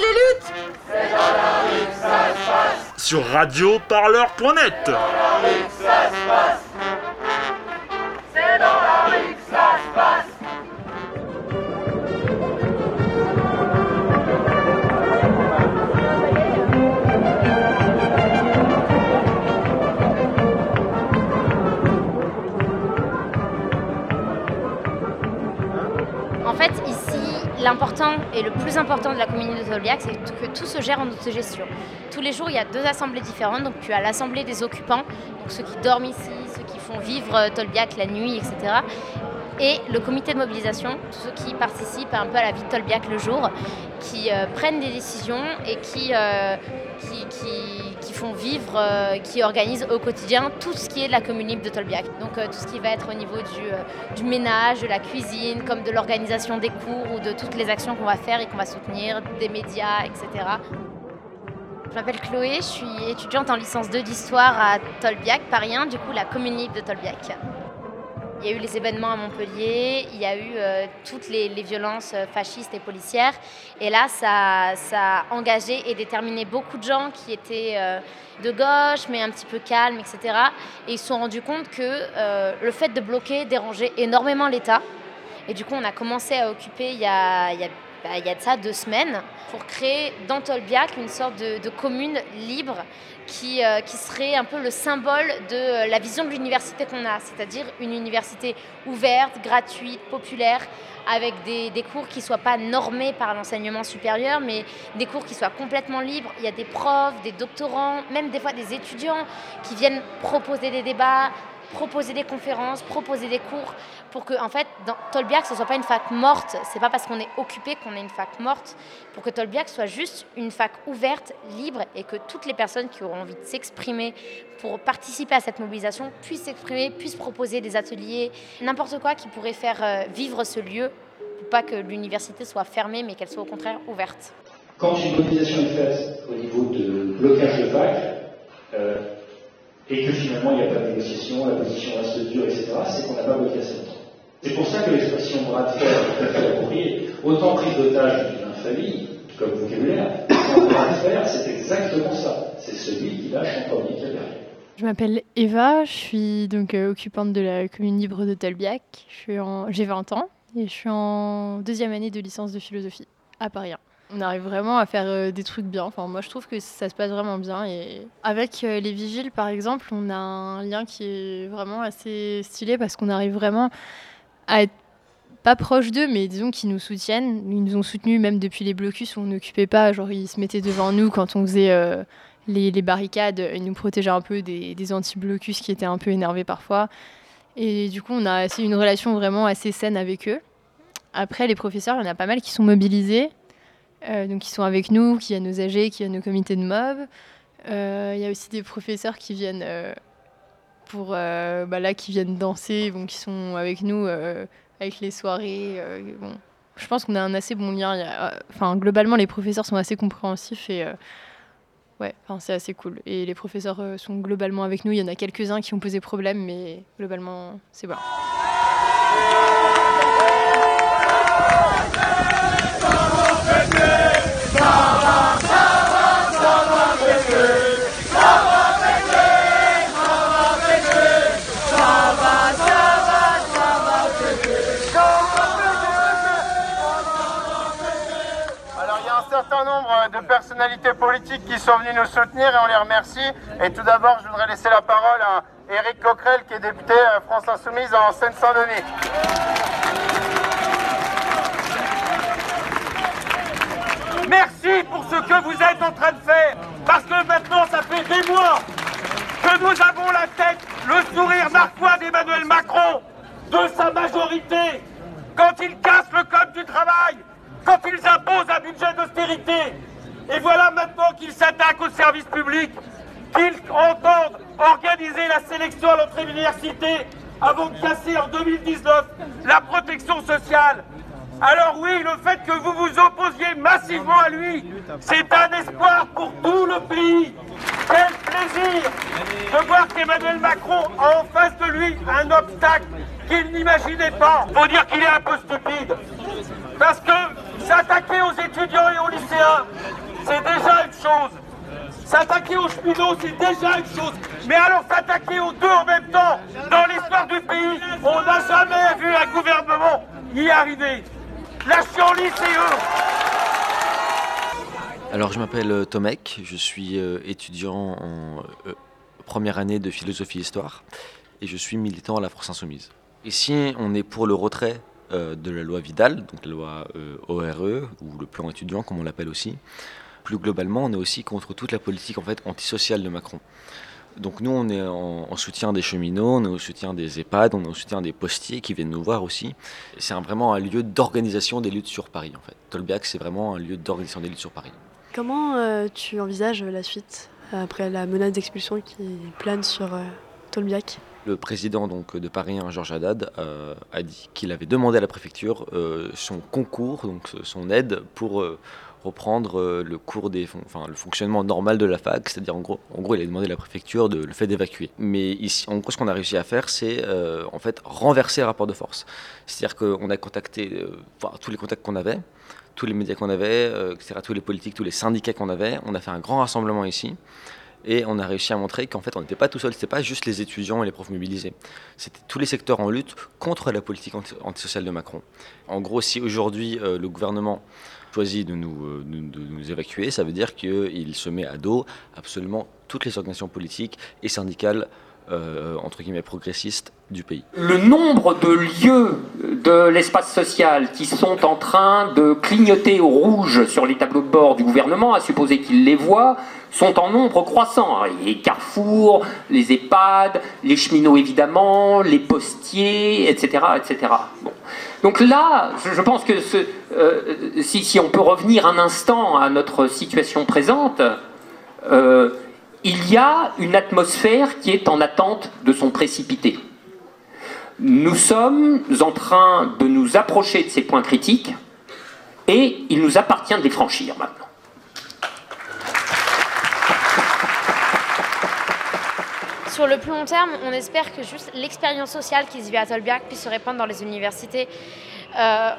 les luttes. Sur radioparleur.net et le plus important de la communauté de Tolbiac, c'est que tout se gère en autogestion. Tous les jours, il y a deux assemblées différentes. Donc, tu as l'assemblée des occupants, donc ceux qui dorment ici, ceux qui font vivre euh, Tolbiac la nuit, etc. Et le comité de mobilisation, tous ceux qui participent un peu à la vie de Tolbiac le jour, qui euh, prennent des décisions et qui, euh, qui- qui font vivre, euh, qui organisent au quotidien tout ce qui est de la commune libre de Tolbiac. Donc euh, tout ce qui va être au niveau du, euh, du ménage, de la cuisine, comme de l'organisation des cours ou de toutes les actions qu'on va faire et qu'on va soutenir, des médias, etc. Je m'appelle Chloé, je suis étudiante en licence 2 d'histoire à Tolbiac, Paris 1, du coup la commune libre de Tolbiac. Il y a eu les événements à Montpellier, il y a eu euh, toutes les, violences euh, fascistes et policières. Et là, ça, a engagé et déterminé beaucoup de gens qui étaient euh, de gauche, mais un petit peu calmes, etc. Et ils se sont rendus compte que le fait de bloquer dérangeait énormément l'État. Et du coup, on a commencé à occuper il y a, il y bah, de ça deux semaines pour créer dans Tolbiac une sorte de commune libre qui, euh, qui serait un peu le symbole de euh, la vision de l'université qu'on a, c'est-à-dire une université ouverte, gratuite, populaire, avec des, des cours qui ne soient pas normés par l'enseignement supérieur, mais des cours qui soient complètement libres. Il y a des profs, des doctorants, même des fois des étudiants qui viennent proposer des débats, proposer des conférences, proposer des cours, pour que en fait, dans Tolbiac, ce ne soit pas une fac morte. C'est pas parce qu'on est occupé qu'on est une fac morte. Pour que Tolbiac soit juste une fac ouverte, libre, et que toutes les personnes qui auront envie de s'exprimer pour participer à cette mobilisation puissent s'exprimer, puissent proposer des ateliers, n'importe quoi qui pourrait faire euh, vivre ce lieu, pour pas que l'université soit fermée, mais qu'elle soit au contraire ouverte. Quand une mobilisation est faite au niveau de blocage de fac, euh, et que finalement il n'y a pas de négociation, la position reste dure, etc., c'est qu'on n'a pas bloqué assez longtemps. C'est pour ça que l'expression bras de fer tout à fait appropriée. Autant prise d'otage d'une famille, comme vocabulaire, autant bras de fer, c'est exactement ça. C'est celui qui lâche en premier qui. Je m'appelle Eva, je suis donc euh, occupante de la commune libre de en- J'ai 20 ans et je suis en deuxième année de licence de philosophie à Paris 1. On arrive vraiment à faire euh, des trucs bien. Enfin, moi, je trouve que ça se passe vraiment bien. Et avec euh, les vigiles, par exemple, on a un lien qui est vraiment assez stylé parce qu'on arrive vraiment à être pas proche d'eux, mais disons qu'ils nous soutiennent. Ils nous ont soutenus même depuis les blocus où on n'occupait pas. Genre, ils se mettaient devant nous quand on faisait euh, les, les barricades. Ils nous protégeaient un peu des, des anti-blocus qui étaient un peu énervés parfois. Et du coup, on a une relation vraiment assez saine avec eux. Après, les professeurs, il y en a pas mal qui sont mobilisés. Euh, donc, qui sont avec nous, qui viennent nos AG, qui viennent nos comités de mob. Euh, Il y a aussi des professeurs qui viennent euh, pour bah là qui viennent danser, bon, qui sont avec nous avec les soirées. bon, je pense qu'on a un assez bon lien. Enfin, globalement, les professeurs sont assez compréhensifs et ouais, c'est assez cool. Et les professeurs sont globalement avec nous. Il y en a quelques-uns qui ont posé problème, mais globalement, c'est bon. Un certain nombre de personnalités politiques qui sont venues nous soutenir et on les remercie. Et tout d'abord, je voudrais laisser la parole à Éric Coquerel qui est député euh, France Insoumise en Seine-Saint-Denis. Merci pour ce que vous êtes en train de faire. Parce que maintenant, ça fait des mois que nous avons la tête, le sourire narquois d'Emmanuel Macron, de sa majorité, quand il casse le code du travail, quand ils imposent un budget d'austérité. Et voilà maintenant qu'ils s'attaquent au service public, qu'ils entendent organiser la sélection à l'entrée de l'université avant de casser en 2019 la protection sociale. Alors oui, le fait que vous vous opposiez massivement à lui, c'est un espoir pour tout le pays. Quel plaisir de voir qu'Emmanuel Macron a en face de lui un obstacle qu'il n'imaginait pas. Faut dire qu'il est un peu stupide. Parce que s'attaquer aux étudiants et aux lycéens, chose. S'attaquer aux cheminots, c'est déjà une chose. Mais alors s'attaquer aux deux en même temps, dans l'histoire du pays, on n'a jamais vu un gouvernement y arriver. Alors je m'appelle euh, Tomek, je suis euh, étudiant en euh, première année de philosophie-histoire et je suis militant à la France Insoumise. Ici, on est pour le retrait de la loi Vidal, donc la loi ORE, ou le plan étudiant comme on l'appelle aussi. Plus globalement, on est aussi contre toute la politique en fait antisociale de Macron. Donc nous, on est en, soutien des cheminots, on est au soutien des EHPAD, on est au soutien des postiers qui viennent nous voir aussi. C'est vraiment un lieu d'organisation des luttes sur Paris en fait. Tolbiac, c'est vraiment un lieu d'organisation des luttes sur Paris. Comment euh, tu envisages la suite après la menace d'expulsion qui plane sur euh, Tolbiac? Le président donc, de Paris, Georges Haddad, euh, a dit qu'il avait demandé à la préfecture son concours, donc son aide pour reprendre le cours des, enfin, le fonctionnement normal de la fac, c'est-à-dire en gros, en gros, il a demandé à la préfecture de le fait d'évacuer. Mais ici, en gros, ce qu'on a réussi à faire, c'est en fait renverser le rapport de force. C'est-à-dire qu'on a contacté, tous les contacts qu'on avait, tous les médias qu'on avait, euh, etc., tous les politiques, tous les syndicats qu'on avait. On a fait un grand rassemblement ici. Et on a réussi à montrer qu'en fait, on n'était pas tout seul, ce n'était pas juste les étudiants et les profs mobilisés. C'était tous les secteurs en lutte contre la politique antisociale de Macron. En gros, si aujourd'hui euh, le gouvernement choisit de nous, euh, nous évacuer, ça veut dire qu'il se met à dos absolument toutes les organisations politiques et syndicales euh, entre guillemets progressistes du pays. Le nombre de lieux de l'espace social qui sont en train de clignoter au rouge sur les tableaux de bord du gouvernement, à supposer qu'ils les voient, sont en nombre croissant. Les carrefours, les EHPAD, les cheminots évidemment, les postiers, etc. etc. Donc là, je pense que euh, si, si, on peut revenir un instant à notre situation présente, euh, il y a une atmosphère qui est en attente de son précipité. Nous sommes en train de nous approcher de ces points critiques et il nous appartient de les franchir maintenant. Sur le plus long terme, on espère que juste l'expérience sociale qui se vit à Tolbiac puisse se répandre dans les universités. Euh,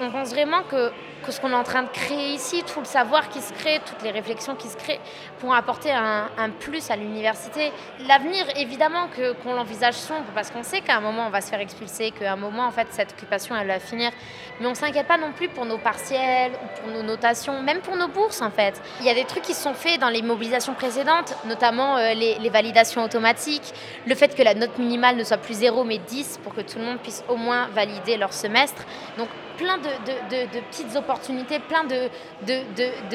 on pense vraiment que ce qu'on est en train de créer ici, tout le savoir qui se crée, toutes les réflexions qui se créent, pourront apporter un, plus à l'université. L'avenir, évidemment, que, qu'on l'envisage sombre, parce qu'on sait qu'à un moment, on va se faire expulser, qu'à un moment, en fait, cette occupation, elle va finir. Mais on ne s'inquiète pas non plus pour nos partiels, ou pour nos notations, même pour nos bourses, en fait. Il y a des trucs qui se sont faits dans les mobilisations précédentes, notamment euh, les validations automatiques, le fait que la note minimale ne soit plus 0, mais 10, pour que tout le monde puisse au moins valider leur semestre. Plein de, petites opportunités, plein de,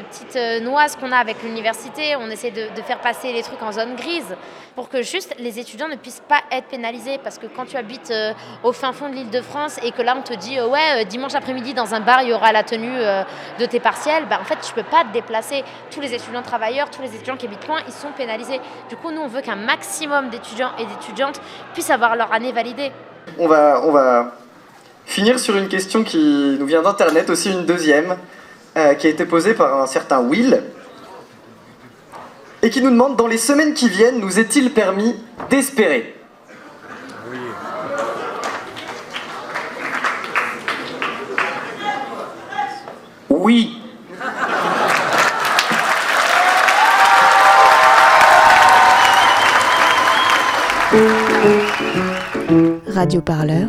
petites euh, noises qu'on a avec l'université. On essaie de, faire passer les trucs en zone grise pour que juste les étudiants ne puissent pas être pénalisés. Parce que quand tu habites euh, au fin fond de l'île de France et que là on te dit euh, ouais dimanche après-midi dans un bar il y aura la tenue de tes partiels, bah, en fait tu peux pas te déplacer. Tous les étudiants travailleurs, tous les étudiants qui habitent loin, ils sont pénalisés. Du coup nous on veut qu'un maximum d'étudiants et d'étudiantes puissent avoir leur année validée. On va, on va finir sur une question qui nous vient d'Internet, aussi une deuxième, euh, qui a été posée par un certain Will, et qui nous demande, dans les semaines qui viennent, nous est-il permis d'espérer? Oui. Radio Parleur